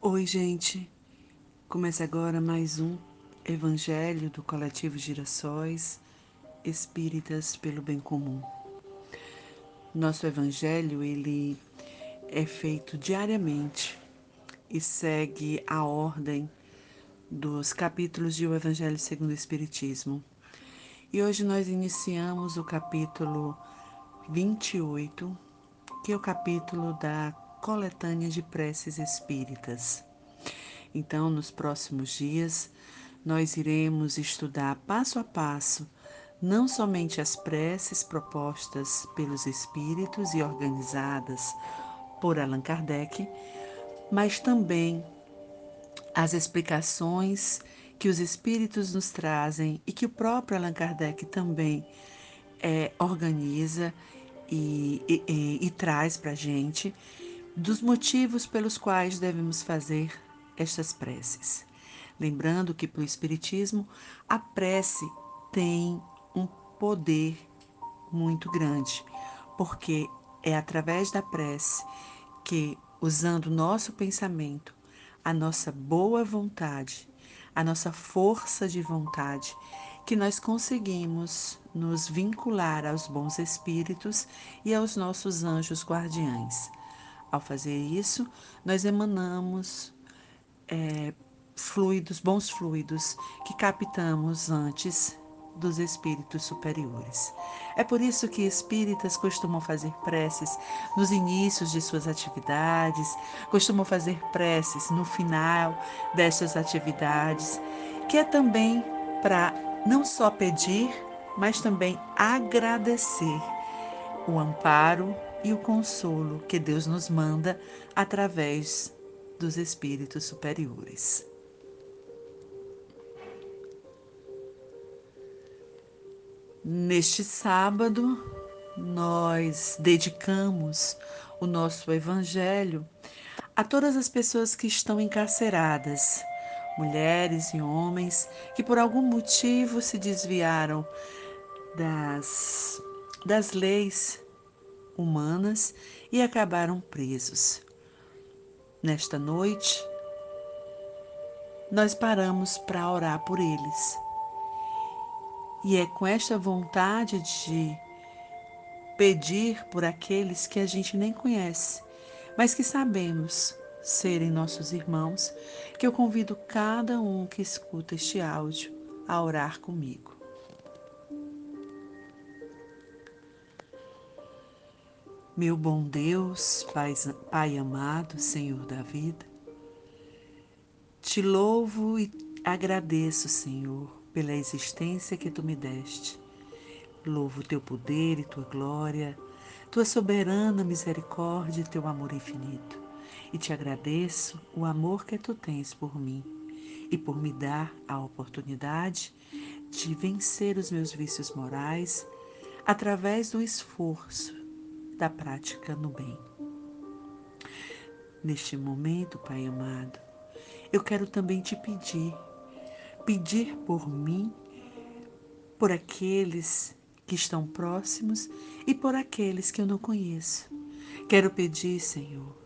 Oi, gente. Começa agora mais um Evangelho do Coletivo Girassóis Espíritas pelo Bem Comum. Nosso evangelho, ele é feito diariamente e segue a ordem dos capítulos de O Evangelho segundo o Espiritismo. E hoje nós iniciamos o capítulo 28, que é o capítulo da coletânea de preces espíritas. Então, nos próximos dias, nós iremos estudar passo a passo não somente as preces propostas pelos espíritos e organizadas por Allan Kardec, mas também as explicações que os espíritos nos trazem e que o próprio Allan Kardec também é, organiza e, e, e, e traz para a gente dos motivos pelos quais devemos fazer estas preces. Lembrando que para o Espiritismo a prece tem um poder muito grande, porque é através da prece que, usando nosso pensamento, a nossa boa vontade, a nossa força de vontade, que nós conseguimos nos vincular aos bons espíritos e aos nossos anjos guardiães. Ao fazer isso, nós emanamos é, fluidos, bons fluidos, que captamos antes dos espíritos superiores. É por isso que espíritas costumam fazer preces nos inícios de suas atividades, costumam fazer preces no final destas atividades, que é também para não só pedir, mas também agradecer o amparo e o consolo que Deus nos manda através dos espíritos superiores. Neste sábado, nós dedicamos o nosso Evangelho a todas as pessoas que estão encarceradas, mulheres e homens que por algum motivo se desviaram das, das leis humanas e acabaram presos. Nesta noite, nós paramos para orar por eles. E é com esta vontade de pedir por aqueles que a gente nem conhece, mas que sabemos serem nossos irmãos, que eu convido cada um que escuta este áudio a orar comigo. Meu bom Deus, Pai, Pai amado, Senhor da vida, te louvo e agradeço, Senhor, pela existência que tu me deste. Louvo teu poder e tua glória, tua soberana misericórdia e teu amor infinito. E te agradeço o amor que tu tens por mim e por me dar a oportunidade de vencer os meus vícios morais através do esforço da prática no bem. Neste momento, Pai amado, eu quero também te pedir, pedir por mim, por aqueles que estão próximos e por aqueles que eu não conheço. Quero pedir, Senhor,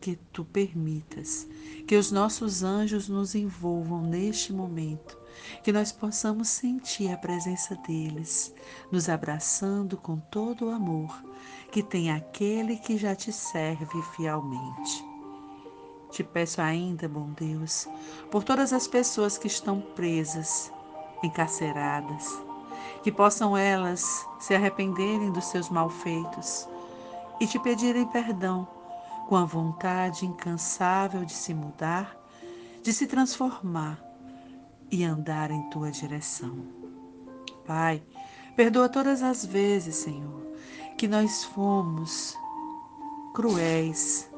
que tu permitas que os nossos anjos nos envolvam neste momento, que nós possamos sentir a presença deles, nos abraçando com todo o amor que tem aquele que já te serve fielmente. Te peço ainda, bom Deus, por todas as pessoas que estão presas, encarceradas, que possam elas se arrependerem dos seus malfeitos e te pedirem perdão com a vontade incansável de se mudar, de se transformar e andar em tua direção. Pai, perdoa todas as vezes, Senhor, que nós fomos cruéis,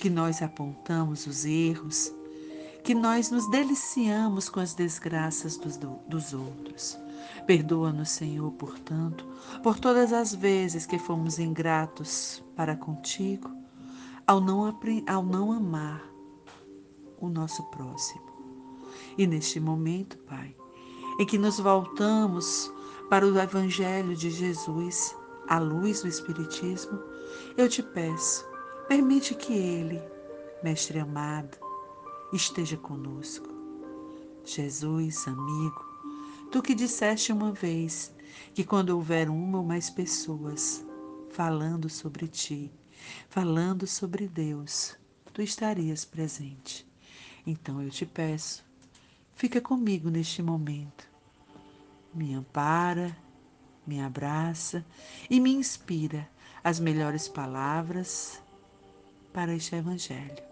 que nós apontamos os erros, que nós nos deliciamos com as desgraças dos, dos outros. Perdoa-nos, Senhor, portanto, por todas as vezes que fomos ingratos para contigo, ao não, ao não amar o nosso próximo. E neste momento, Pai, em que nos voltamos para o Evangelho de Jesus, à luz do Espiritismo, eu te peço, permite que Ele, Mestre amado, esteja conosco. Jesus, amigo, tu que disseste uma vez que quando houver uma ou mais pessoas falando sobre ti, falando sobre Deus, tu estarias presente. Então eu te peço, fica comigo neste momento. Me ampara, me abraça e me inspira as melhores palavras para este Evangelho.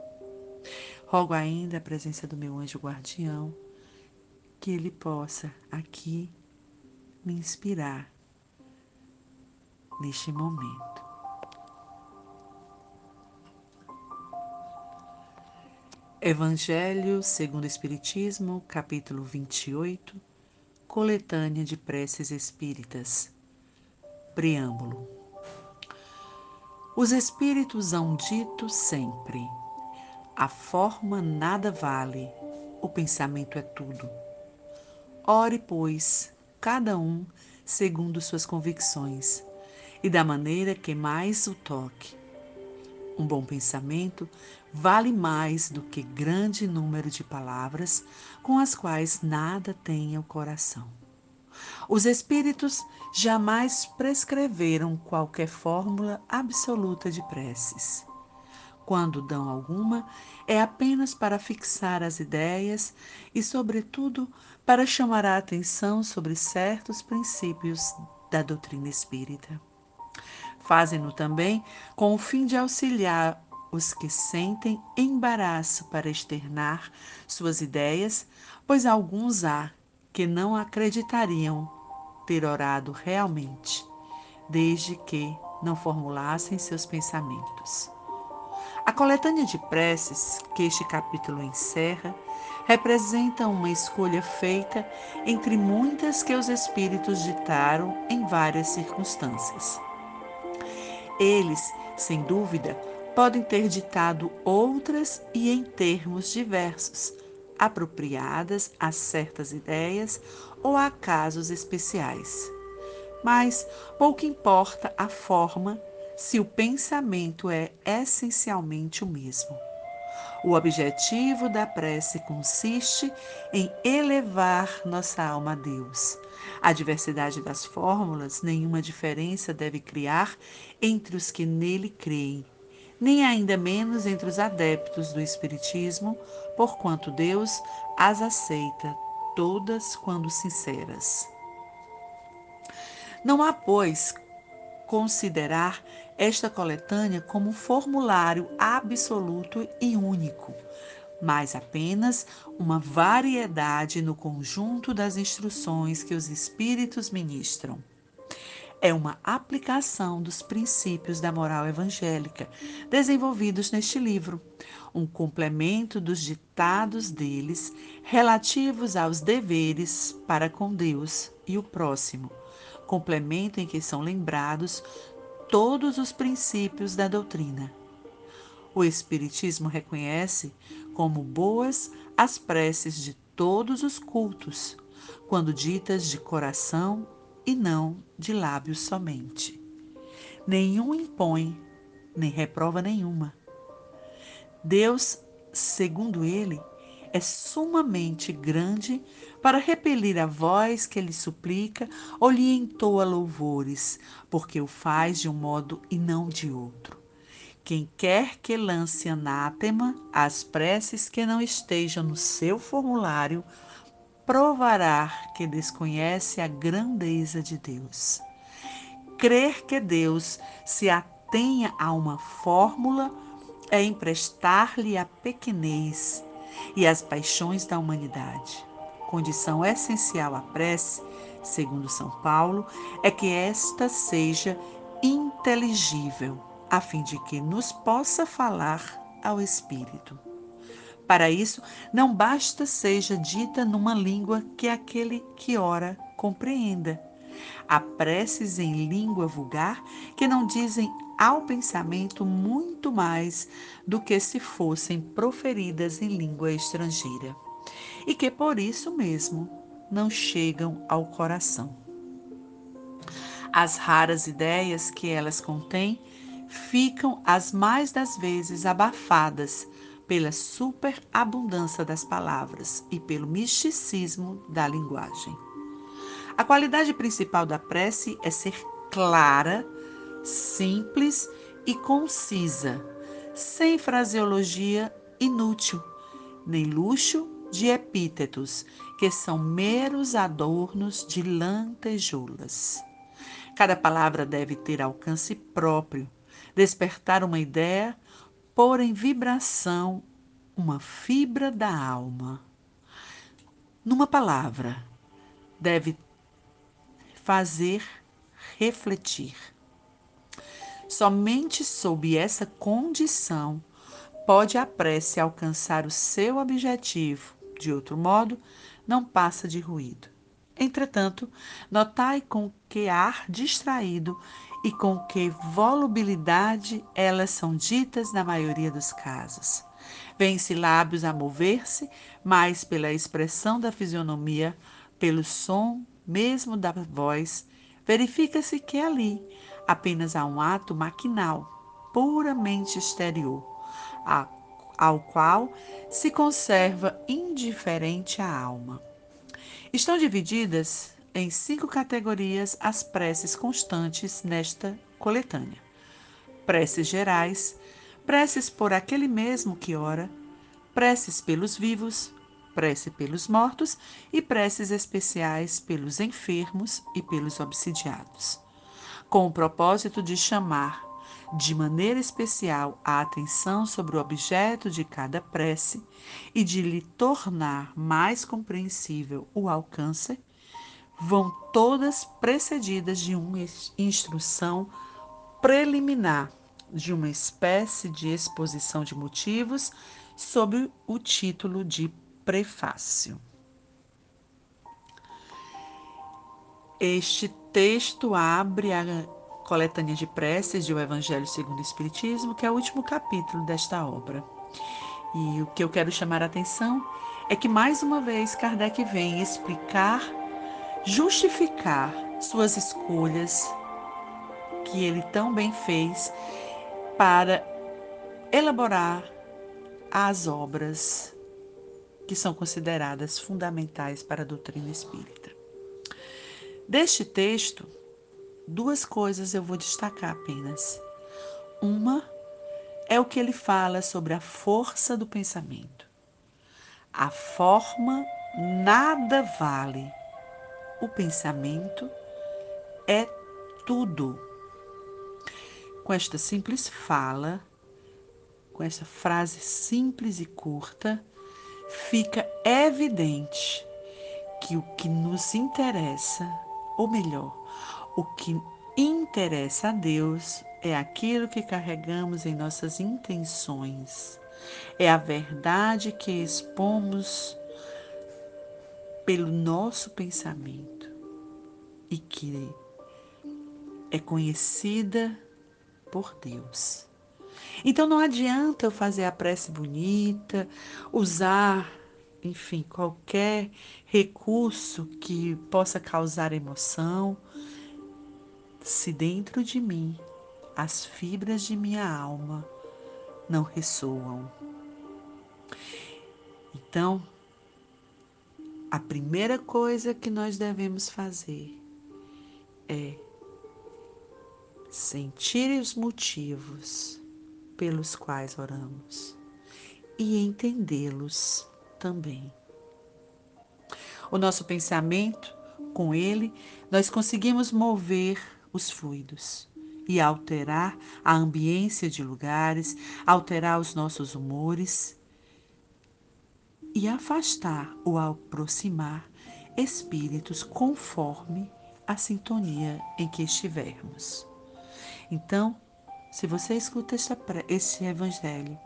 Rogo ainda a presença do meu anjo guardião, que ele possa aqui me inspirar neste momento. Evangelho segundo o Espiritismo, capítulo 28, coletânea de preces espíritas. Preâmbulo. Os espíritos hão dito sempre: a forma nada vale, o pensamento é tudo. Ore, pois, cada um segundo suas convicções e da maneira que mais o toque. Um bom pensamento vale mais do que grande número de palavras com as quais nada tenha o coração. Os espíritos jamais prescreveram qualquer fórmula absoluta de preces. Quando dão alguma, é apenas para fixar as ideias e, sobretudo, para chamar a atenção sobre certos princípios da doutrina espírita. Fazem-no também com o fim de auxiliar os que sentem embaraço para externar suas ideias, pois alguns há que não acreditariam ter orado realmente, desde que não formulassem seus pensamentos. A coletânea de preces que este capítulo encerra representa uma escolha feita entre muitas que os Espíritos ditaram em várias circunstâncias. Eles, sem dúvida, podem ter ditado outras e em termos diversos, apropriadas a certas ideias ou a casos especiais. Mas pouco importa a forma se o pensamento é essencialmente o mesmo. O objetivo da prece consiste em elevar nossa alma a Deus. A diversidade das fórmulas nenhuma diferença deve criar entre os que nele creem, nem ainda menos entre os adeptos do Espiritismo, porquanto Deus as aceita todas quando sinceras. Não há, pois, considerar esta coletânea como um formulário absoluto e único, mas apenas uma variedade no conjunto das instruções que os Espíritos ministram é uma aplicação dos princípios da moral evangélica desenvolvidos neste livro, um complemento dos ditados deles relativos aos deveres para com Deus e o próximo, complemento em que são lembrados todos os princípios da doutrina. O Espiritismo reconhece como boas as preces de todos os cultos, quando ditas de coração e não de lábios somente. Nenhum impõe, nem reprova nenhuma. Deus, segundo ele, é sumamente grande para repelir a voz que lhe suplica ou lhe entoa louvores, porque o faz de um modo e não de outro. Quem quer que lance anátema às preces que não estejam no seu formulário, provará que desconhece a grandeza de Deus. Crer que Deus se atenha a uma fórmula é emprestar-lhe a pequenez e as paixões da humanidade. Condição essencial à prece, segundo São Paulo, é que esta seja inteligível, a fim de que nos possa falar ao Espírito. Para isso, não basta seja dita numa língua que aquele que ora compreenda. Há preces em língua vulgar que não dizem ao pensamento muito mais do que se fossem proferidas em língua estrangeira. E que por isso mesmo não chegam ao coração. As raras ideias que elas contêm ficam as mais das vezes abafadas pela superabundância das palavras e pelo misticismo da linguagem. A qualidade principal da prece é ser clara, simples e concisa, sem fraseologia inútil, nem luxo de epítetos, que são meros adornos de lantejoulas. Cada palavra deve ter alcance próprio, despertar uma ideia, pôr em vibração uma fibra da alma. Numa palavra, deve fazer refletir. Somente sob essa condição pode a prece alcançar o seu objetivo, de outro modo, não passa de ruído. Entretanto, notai com que ar distraído e com que volubilidade elas são ditas na maioria dos casos. Vêm-se lábios a mover-se, mais pela expressão da fisionomia, pelo som mesmo da voz, verifica-se que ali apenas há um ato maquinal, puramente exterior ao qual se conserva indiferente a alma. Estão divididas em cinco categorias as preces constantes nesta coletânea: preces gerais, preces por aquele mesmo que ora, preces pelos vivos, prece pelos mortos e preces especiais pelos enfermos e pelos obsidiados, com o propósito de chamar de maneira especial a atenção sobre o objeto de cada prece e de lhe tornar mais compreensível o alcance, vão todas precedidas de uma instrução preliminar, de uma espécie de exposição de motivos sob o título de prefácio. Este texto abre a coletânea de preces de O Evangelho segundo o Espiritismo, que é o último capítulo desta obra. E o que eu quero chamar a atenção é que mais uma vez Kardec vem explicar, justificar suas escolhas que ele tão bem fez para elaborar as obras que são consideradas fundamentais para a doutrina espírita. Deste texto, duas coisas eu vou destacar apenas. Uma é o que ele fala sobre a força do pensamento. A forma nada vale. O pensamento é tudo. Com esta simples fala, com essa frase simples e curta, fica evidente que o que nos interessa, ou melhor, o que interessa a Deus é aquilo que carregamos em nossas intenções. É a verdade que expomos pelo nosso pensamento e que é conhecida por Deus. Então não adianta eu fazer a prece bonita, usar, enfim, qualquer recurso que possa causar emoção, se dentro de mim as fibras de minha alma não ressoam. Então, a primeira coisa que nós devemos fazer é sentir os motivos pelos quais oramos e entendê-los também. O nosso pensamento, com ele, nós conseguimos mover os fluidos e alterar a ambiência de lugares, alterar os nossos humores e afastar ou aproximar espíritos conforme a sintonia em que estivermos. Então, se você escuta esse evangelho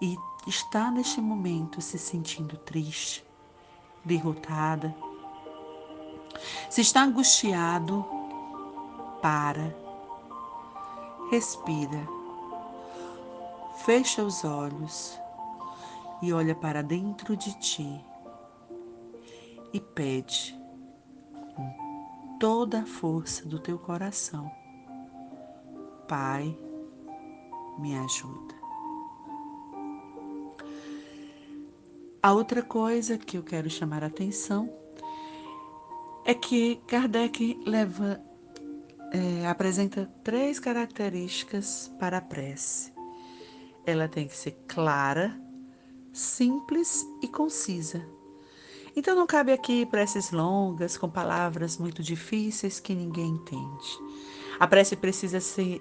e está neste momento se sentindo triste, derrotada, se está angustiado, para, respira, fecha os olhos e olha para dentro de ti e pede com toda a força do teu coração: Pai, me ajuda. A outra coisa que eu quero chamar a atenção é que Kardec leva, é, apresenta três características para a prece. Ela tem que ser clara, simples e concisa. Então não cabe aqui preces longas, com palavras muito difíceis que ninguém entende. A prece precisa ser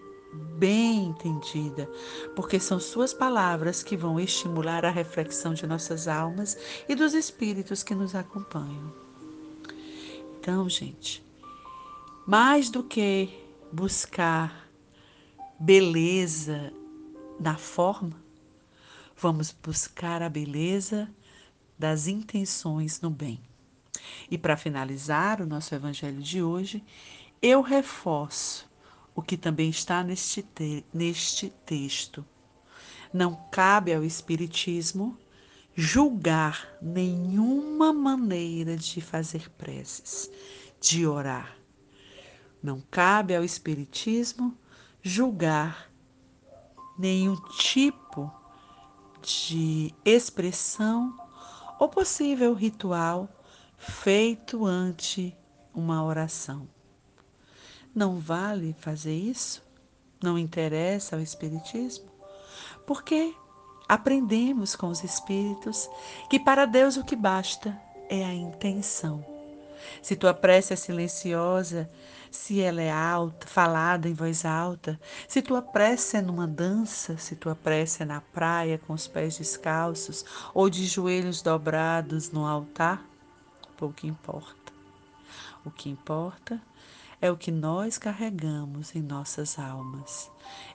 bem entendida, porque são suas palavras que vão estimular a reflexão de nossas almas e dos espíritos que nos acompanham. Então, gente, mais do que buscar beleza na forma, vamos buscar a beleza das intenções no bem. E para finalizar o nosso evangelho de hoje, eu reforço o que também está neste, te neste texto. Não cabe ao Espiritismo julgar nenhuma maneira de fazer preces, de orar. Não cabe ao Espiritismo julgar nenhum tipo de expressão ou possível ritual feito ante uma oração. Não vale fazer isso? Não interessa ao Espiritismo? Porque aprendemos com os Espíritos que para Deus o que basta é a intenção. Se tua prece é silenciosa, se ela é alta, falada em voz alta, se tua prece é numa dança, se tua prece é na praia com os pés descalços ou de joelhos dobrados no altar, pouco importa. O que importa é o que nós carregamos em nossas almas,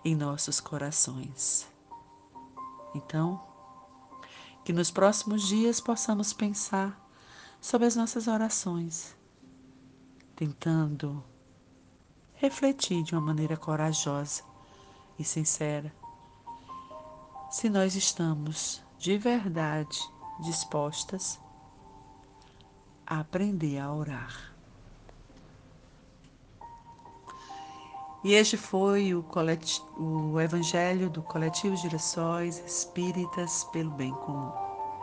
em nossos corações. Então, que nos próximos dias possamos pensar sobre as nossas orações, tentando refletir de uma maneira corajosa e sincera se nós estamos de verdade dispostas a aprender a orar. E este foi o, o Evangelho do Coletivo Girassóis Espíritas pelo Bem Comum.